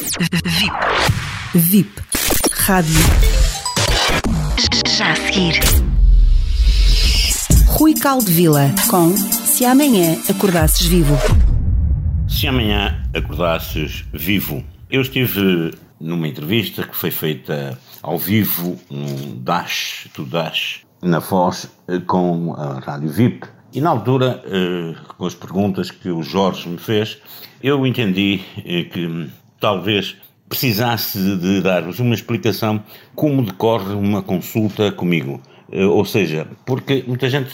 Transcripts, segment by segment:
VIP. VIP. Rádio. Já a seguir. Rui Caldevila com Se Amanhã Acordasses Vivo. Se amanhã acordasses vivo. Eu estive numa entrevista que foi feita ao vivo no Dash, to Dash, na Foz, com a Rádio VIP. E na altura, eh, com as perguntas que o Jorge me fez, eu entendi eh, que talvez precisasse de dar-vos uma explicação como decorre uma consulta comigo. Eh, ou seja, porque muita gente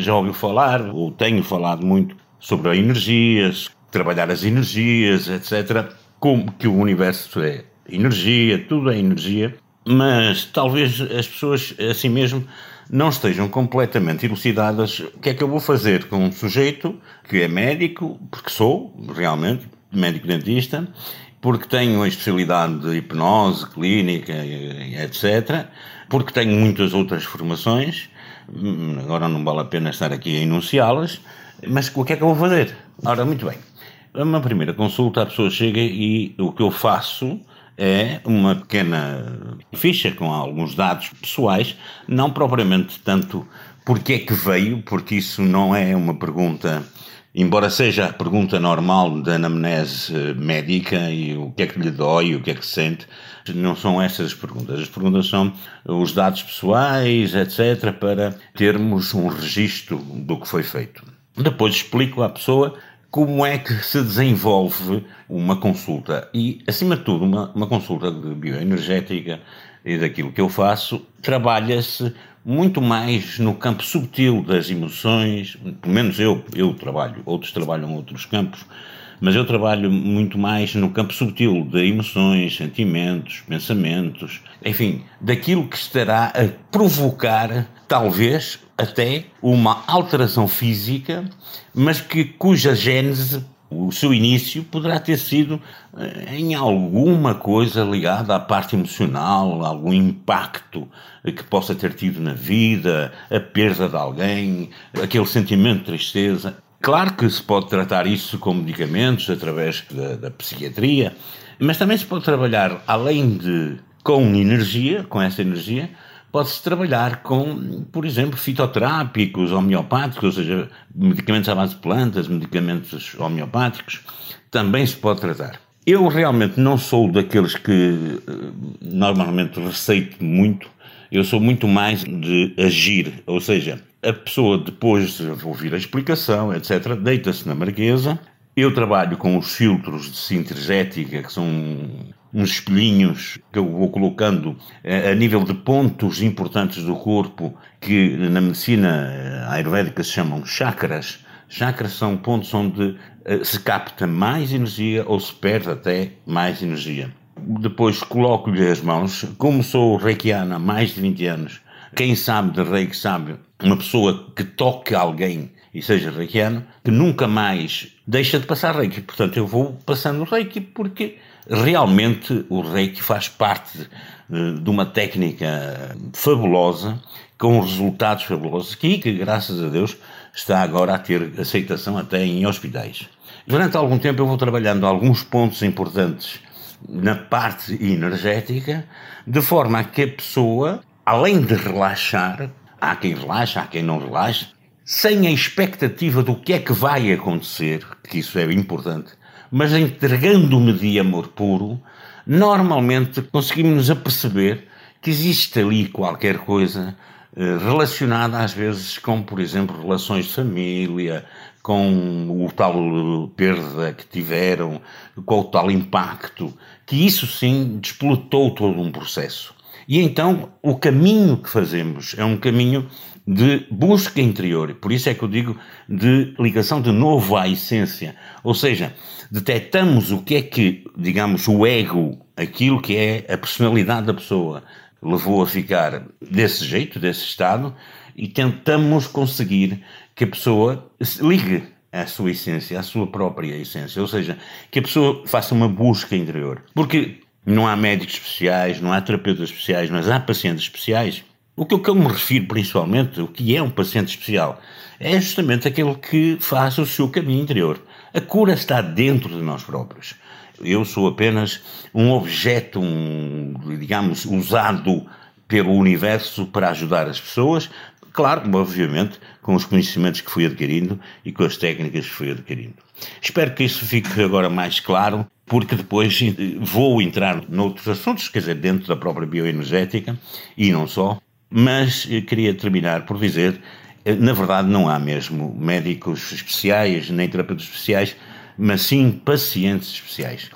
já ouviu falar, ou tenho falado muito, sobre energias, trabalhar as energias, etc. Como que o universo é energia, tudo é energia, mas talvez as pessoas assim mesmo não estejam completamente elucidadas o que é que eu vou fazer com um sujeito que é médico, porque sou realmente médico dentista, porque tenho a especialidade de hipnose clínica, etc., porque tenho muitas outras formações, hum, agora não vale a pena estar aqui a enunciá-las, mas o que é que eu vou fazer? Ora, muito bem. Uma primeira consulta, a pessoa chega e o que eu faço é uma pequena ficha com alguns dados pessoais, não propriamente tanto porque é que veio, porque isso não é uma pergunta, embora seja a pergunta normal da anamnese médica e o que é que lhe dói, o que é que sente, não são essas as perguntas. As perguntas são os dados pessoais, etc., para termos um registro do que foi feito. Depois explico à pessoa como é que se desenvolve uma consulta e, acima de tudo, uma, uma consulta de bioenergética e daquilo que eu faço, trabalha-se muito mais no campo subtil das emoções, pelo menos eu, eu trabalho, outros trabalham outros campos, mas eu trabalho muito mais no campo subtil de emoções, sentimentos, pensamentos, enfim, daquilo que estará a provocar, talvez, até uma alteração física, mas que cuja gênese, o seu início, poderá ter sido eh, em alguma coisa ligada à parte emocional, algum impacto que possa ter tido na vida, a perda de alguém, aquele sentimento de tristeza. Claro que se pode tratar isso com medicamentos, através da, da psiquiatria, mas também se pode trabalhar, além de com energia, com essa energia, pode-se trabalhar com, por exemplo, fitoterápicos, homeopáticos, ou seja, medicamentos à base de plantas, medicamentos homeopáticos, também se pode tratar. Eu realmente não sou daqueles que eh, normalmente receito muito, eu sou muito mais de agir, ou seja, a pessoa depois de ouvir a explicação, etc., deita-se na marquesa, eu trabalho com os filtros de sintergética, que são uns espelhinhos que eu vou colocando a nível de pontos importantes do corpo, que na medicina ayurvédica se chamam chakras. Chakras são pontos onde eh, se capta mais energia ou se perde até mais energia. Depois coloco-lhe as mãos, como sou reikiana há mais de 20 anos, quem sabe de reiki sabe, uma pessoa que toque alguém e seja reikiano, que nunca mais deixa de passar reiki. Portanto, eu vou passando reiki porque realmente o reiki faz parte de uma técnica fabulosa, com resultados fabulosos, que, que graças a Deus está agora a ter aceitação até em hospitais. Durante algum tempo eu vou trabalhando alguns pontos importantes na parte energética, de forma a que a pessoa, além de relaxar, há quem relaxa, há quem não relaxa, sem a expectativa do que é que vai acontecer, que isso é importante, mas entregando-me de amor puro, normalmente conseguimos aperceber que existe ali qualquer coisa eh, relacionada às vezes com, por exemplo, relações de família, com o tal perda que tiveram, com o tal impacto, que isso sim desplotou todo um processo. E então o caminho que fazemos é um caminho de busca interior. Por isso é que eu digo de ligação de novo à essência. Ou seja, detectamos o que é que, digamos, o ego, aquilo que é a personalidade da pessoa, levou a ficar desse jeito, desse estado, e tentamos conseguir que a pessoa se ligue à sua essência, à sua própria essência. Ou seja, que a pessoa faça uma busca interior. Porque não há médicos especiais, não há terapeutas especiais, mas há pacientes especiais o que eu me refiro principalmente, o que é um paciente especial, é justamente aquele que faz o seu caminho interior. A cura está dentro de nós próprios. Eu sou apenas um objeto, um, digamos, usado pelo universo para ajudar as pessoas, claro, obviamente, com os conhecimentos que fui adquirindo e com as técnicas que fui adquirindo. Espero que isso fique agora mais claro, porque depois vou entrar noutros assuntos, quer dizer, dentro da própria bioenergética e não só, mas queria terminar por dizer, na verdade não há mesmo médicos especiais nem terapeutas especiais, mas sim pacientes especiais.